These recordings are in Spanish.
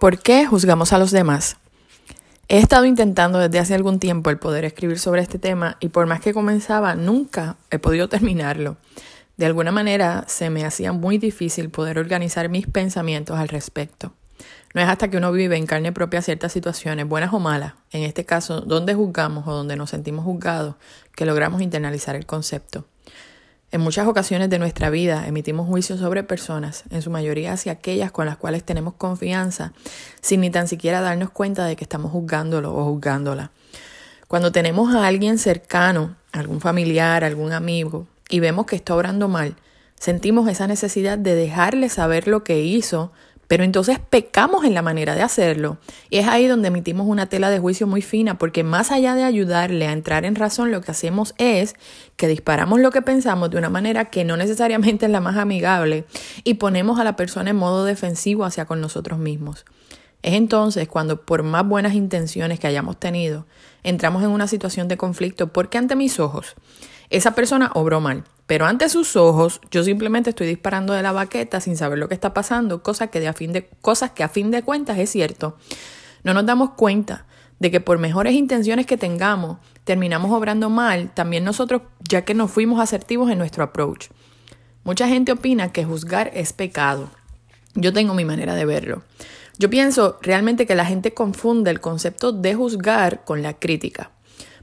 ¿Por qué juzgamos a los demás? He estado intentando desde hace algún tiempo el poder escribir sobre este tema y por más que comenzaba, nunca he podido terminarlo. De alguna manera se me hacía muy difícil poder organizar mis pensamientos al respecto. No es hasta que uno vive en carne propia ciertas situaciones, buenas o malas, en este caso, donde juzgamos o donde nos sentimos juzgados, que logramos internalizar el concepto. En muchas ocasiones de nuestra vida emitimos juicios sobre personas, en su mayoría hacia aquellas con las cuales tenemos confianza, sin ni tan siquiera darnos cuenta de que estamos juzgándolo o juzgándola. Cuando tenemos a alguien cercano, algún familiar, algún amigo, y vemos que está obrando mal, sentimos esa necesidad de dejarle saber lo que hizo pero entonces pecamos en la manera de hacerlo. Y es ahí donde emitimos una tela de juicio muy fina, porque más allá de ayudarle a entrar en razón, lo que hacemos es que disparamos lo que pensamos de una manera que no necesariamente es la más amigable y ponemos a la persona en modo defensivo hacia con nosotros mismos. Es entonces cuando, por más buenas intenciones que hayamos tenido, entramos en una situación de conflicto porque ante mis ojos esa persona obró mal, pero ante sus ojos yo simplemente estoy disparando de la baqueta sin saber lo que está pasando, cosa que a fin de, cosas que a fin de cuentas es cierto. No nos damos cuenta de que por mejores intenciones que tengamos, terminamos obrando mal, también nosotros, ya que nos fuimos asertivos en nuestro approach. Mucha gente opina que juzgar es pecado. Yo tengo mi manera de verlo. Yo pienso realmente que la gente confunde el concepto de juzgar con la crítica.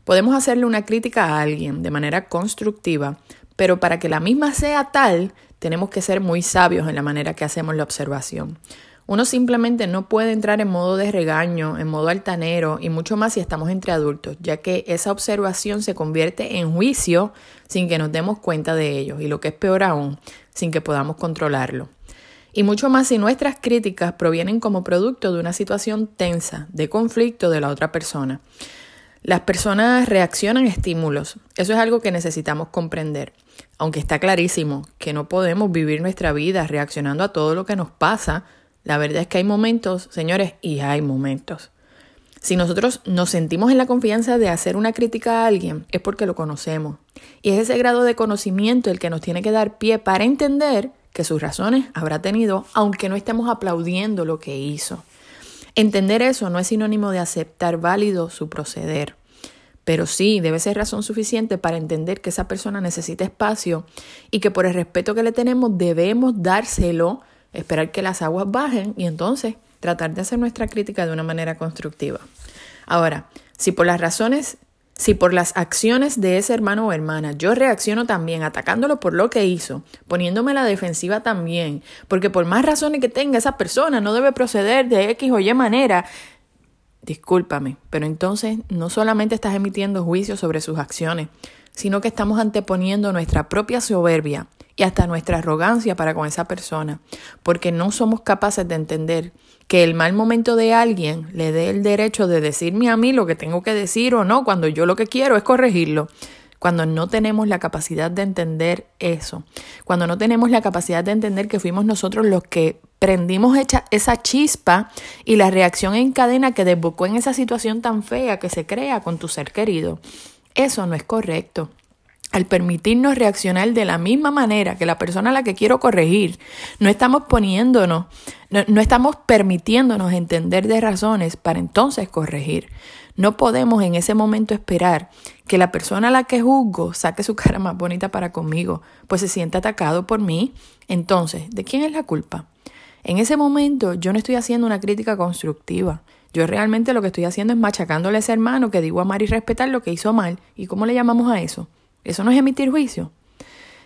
Podemos hacerle una crítica a alguien de manera constructiva, pero para que la misma sea tal, tenemos que ser muy sabios en la manera que hacemos la observación. Uno simplemente no puede entrar en modo de regaño, en modo altanero y mucho más si estamos entre adultos, ya que esa observación se convierte en juicio sin que nos demos cuenta de ello y lo que es peor aún, sin que podamos controlarlo. Y mucho más si nuestras críticas provienen como producto de una situación tensa, de conflicto de la otra persona. Las personas reaccionan a estímulos. Eso es algo que necesitamos comprender. Aunque está clarísimo que no podemos vivir nuestra vida reaccionando a todo lo que nos pasa, la verdad es que hay momentos, señores, y hay momentos. Si nosotros nos sentimos en la confianza de hacer una crítica a alguien, es porque lo conocemos. Y es ese grado de conocimiento el que nos tiene que dar pie para entender que sus razones habrá tenido, aunque no estemos aplaudiendo lo que hizo. Entender eso no es sinónimo de aceptar válido su proceder, pero sí debe ser razón suficiente para entender que esa persona necesita espacio y que por el respeto que le tenemos debemos dárselo, esperar que las aguas bajen y entonces tratar de hacer nuestra crítica de una manera constructiva. Ahora, si por las razones si por las acciones de ese hermano o hermana yo reacciono también atacándolo por lo que hizo, poniéndome la defensiva también, porque por más razones que tenga esa persona no debe proceder de X o Y manera, discúlpame, pero entonces no solamente estás emitiendo juicios sobre sus acciones, sino que estamos anteponiendo nuestra propia soberbia y hasta nuestra arrogancia para con esa persona, porque no somos capaces de entender que el mal momento de alguien le dé el derecho de decirme a mí lo que tengo que decir o no, cuando yo lo que quiero es corregirlo. Cuando no tenemos la capacidad de entender eso, cuando no tenemos la capacidad de entender que fuimos nosotros los que prendimos esa chispa y la reacción en cadena que desbocó en esa situación tan fea que se crea con tu ser querido. Eso no es correcto al permitirnos reaccionar de la misma manera que la persona a la que quiero corregir, no estamos poniéndonos, no, estamos permitiéndonos entender de razones para entonces corregir. No podemos en ese momento esperar que la persona a la que juzgo saque su cara más bonita para conmigo, pues se siente atacado por mí. Entonces, ¿de quién es la culpa? En ese momento yo no estoy haciendo una crítica constructiva. Yo realmente lo que estoy haciendo es machacándole a ese hermano que digo amar y respetar lo que hizo mal. ¿Y cómo le llamamos a eso? Eso no es emitir juicio.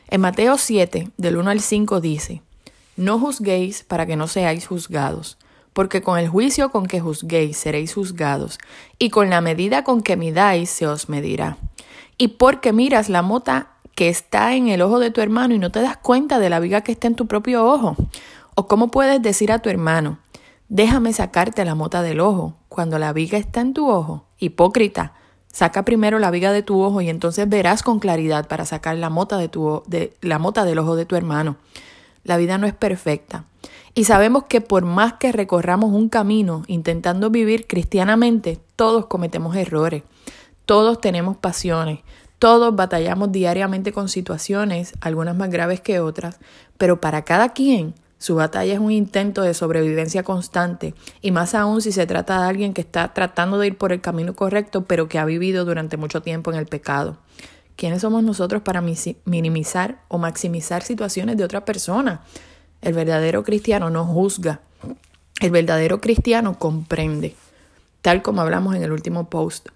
En Mateo 7, del 1 al 5 dice, No juzguéis para que no seáis juzgados, porque con el juicio con que juzguéis seréis juzgados, y con la medida con que midáis se os medirá. Y porque miras la mota que está en el ojo de tu hermano y no te das cuenta de la viga que está en tu propio ojo. O cómo puedes decir a tu hermano, déjame sacarte la mota del ojo, cuando la viga está en tu ojo. Hipócrita, Saca primero la viga de tu ojo y entonces verás con claridad para sacar la mota, de tu, de, la mota del ojo de tu hermano. La vida no es perfecta. Y sabemos que por más que recorramos un camino intentando vivir cristianamente, todos cometemos errores. Todos tenemos pasiones. Todos batallamos diariamente con situaciones, algunas más graves que otras, pero para cada quien Su batalla es un intento de sobrevivencia constante, y más aún si se trata de alguien que está tratando de ir por el camino correcto, pero que ha vivido durante mucho tiempo en el pecado. ¿Quiénes somos nosotros para minimizar o maximizar situaciones de otra persona? El verdadero cristiano no juzga. El verdadero cristiano comprende, tal como hablamos en el último post.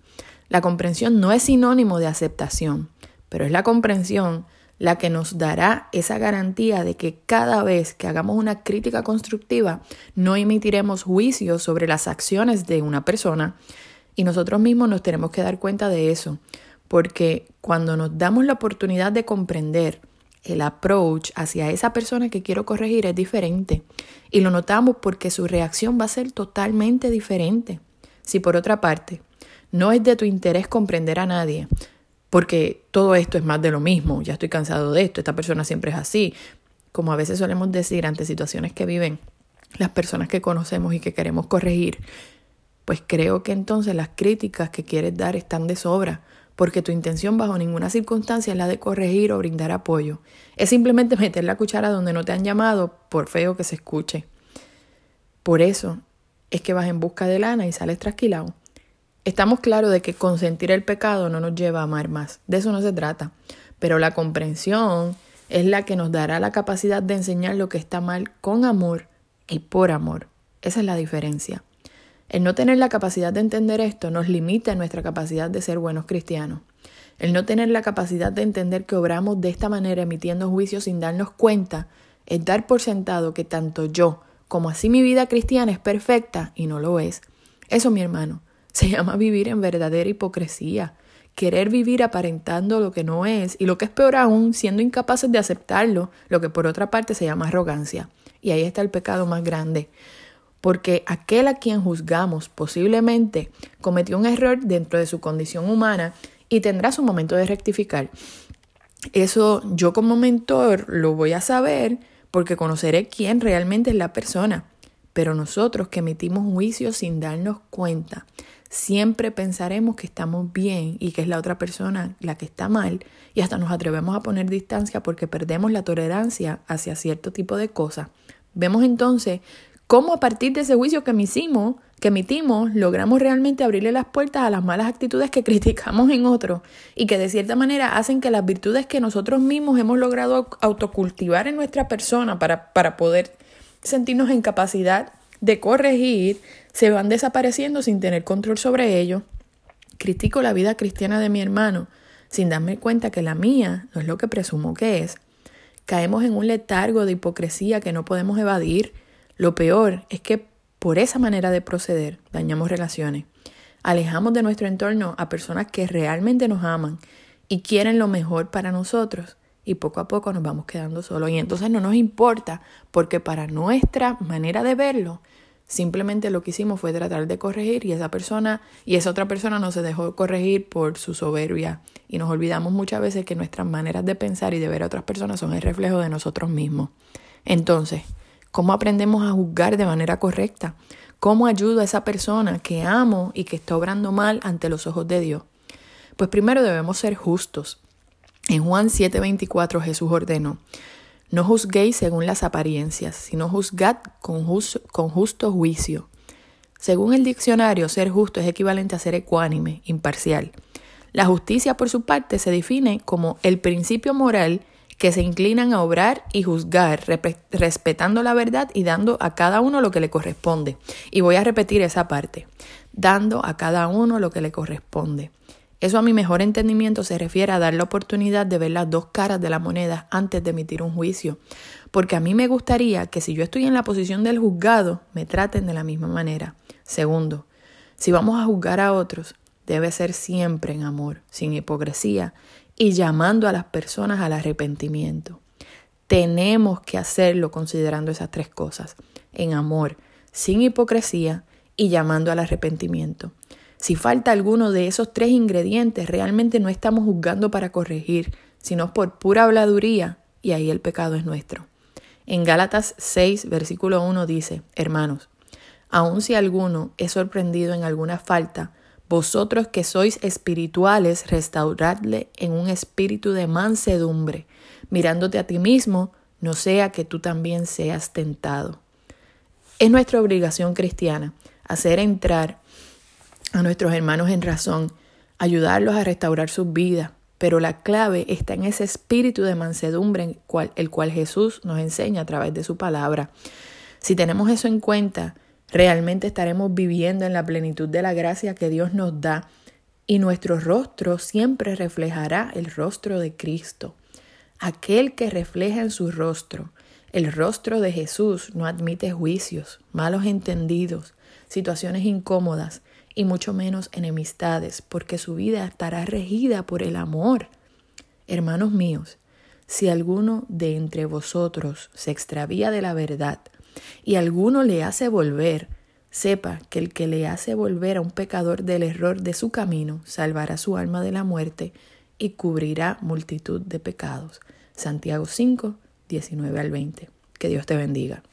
La comprensión no es sinónimo de aceptación, pero es la comprensión la que nos dará esa garantía de que cada vez que hagamos una crítica constructiva no emitiremos juicios sobre las acciones de una persona y nosotros mismos nos tenemos que dar cuenta de eso, porque cuando nos damos la oportunidad de comprender el approach hacia esa persona que quiero corregir es diferente y lo notamos porque su reacción va a ser totalmente diferente. Si por otra parte no es de tu interés comprender a nadie, porque todo esto es más de lo mismo, ya estoy cansado de esto, esta persona siempre es así, como a veces solemos decir ante situaciones que viven las personas que conocemos y que queremos corregir, pues creo que entonces las críticas que quieres dar están de sobra, porque tu intención bajo ninguna circunstancia es la de corregir o brindar apoyo. Es simplemente meter la cuchara donde no te han llamado, por feo que se escuche. Por eso es que vas en busca de lana y sales trasquilado. Estamos claros de que consentir el pecado no nos lleva a amar más, de eso no se trata, pero la comprensión es la que nos dará la capacidad de enseñar lo que está mal con amor y por amor. Esa es la diferencia. El no tener la capacidad de entender esto nos limita en nuestra capacidad de ser buenos cristianos. El no tener la capacidad de entender que obramos de esta manera emitiendo juicios sin darnos cuenta es dar por sentado que tanto yo como así mi vida cristiana es perfecta y no lo es. Eso, mi hermano, se llama vivir en verdadera hipocresía, querer vivir aparentando lo que no es y lo que es peor aún, siendo incapaces de aceptarlo, lo que por otra parte se llama arrogancia. Y ahí está el pecado más grande. Porque aquel a quien juzgamos posiblemente cometió un error dentro de su condición humana y tendrá su momento de rectificar. Eso yo como mentor lo voy a saber porque conoceré quién realmente es la persona. Pero nosotros que emitimos juicios sin darnos cuenta, siempre pensaremos que estamos bien y que es la otra persona la que está mal y hasta nos atrevemos a poner distancia porque perdemos la tolerancia hacia cierto tipo de cosas. Vemos entonces cómo a partir de ese juicio que emitimos, que emitimos, logramos realmente abrirle las puertas a las malas actitudes que criticamos en otros y que de cierta manera hacen que las virtudes que nosotros mismos hemos logrado autocultivar en nuestra persona para, para poder sentirnos en capacidad de corregir, se van desapareciendo sin tener control sobre ello. Critico la vida cristiana de mi hermano sin darme cuenta que la mía no es lo que presumo que es. Caemos en un letargo de hipocresía que no podemos evadir. Lo peor es que por esa manera de proceder dañamos relaciones. Alejamos de nuestro entorno a personas que realmente nos aman y quieren lo mejor para nosotros y poco a poco nos vamos quedando solos. Y entonces no nos importa porque para nuestra manera de verlo, simplemente lo que hicimos fue tratar de corregir y esa persona y esa otra persona no se dejó corregir por su soberbia. Y nos olvidamos muchas veces que nuestras maneras de pensar y de ver a otras personas son el reflejo de nosotros mismos. Entonces, ¿cómo aprendemos a juzgar de manera correcta? ¿Cómo ayudo a esa persona que amo y que está obrando mal ante los ojos de Dios? Pues primero debemos ser justos. En Juan 7:24 Jesús ordenó, no juzguéis según las apariencias, sino juzgad con, con justo juicio. Según el diccionario, ser justo es equivalente a ser ecuánime, imparcial. La justicia, por su parte, se define como el principio moral que se inclinan a obrar y juzgar, respetando la verdad y dando a cada uno lo que le corresponde. Y voy a repetir esa parte, dando a cada uno lo que le corresponde. Eso a mi mejor entendimiento se refiere a dar la oportunidad de ver las dos caras de la moneda antes de emitir un juicio, porque a mí me gustaría que si yo estoy en la posición del juzgado, me traten de la misma manera. Segundo, si vamos a juzgar a otros, debe ser siempre en amor, sin hipocresía y llamando a las personas al arrepentimiento. Tenemos que hacerlo considerando esas tres cosas, en amor, sin hipocresía y llamando al arrepentimiento. Si falta alguno de esos tres ingredientes, realmente no estamos juzgando para corregir, sino por pura habladuría, y ahí el pecado es nuestro. En Gálatas 6, versículo 1 dice, Hermanos, aun si alguno es sorprendido en alguna falta, vosotros que sois espirituales, restauradle en un espíritu de mansedumbre, mirándote a ti mismo, no sea que tú también seas tentado. Es nuestra obligación cristiana hacer entrar a nuestros hermanos en razón, ayudarlos a restaurar sus vidas, pero la clave está en ese espíritu de mansedumbre el cual Jesús nos enseña a través de su palabra. Si tenemos eso en cuenta, realmente estaremos viviendo en la plenitud de la gracia que Dios nos da y nuestro rostro siempre reflejará el rostro de Cristo. Aquel que refleja en su rostro el rostro de Jesús no admite juicios, malos entendidos, situaciones incómodas y mucho menos enemistades, porque su vida estará regida por el amor. Hermanos míos, si alguno de entre vosotros se extravía de la verdad y alguno le hace volver, sepa que el que le hace volver a un pecador del error de su camino salvará su alma de la muerte y cubrirá multitud de pecados. Santiago 5, 19 al 20. Que Dios te bendiga.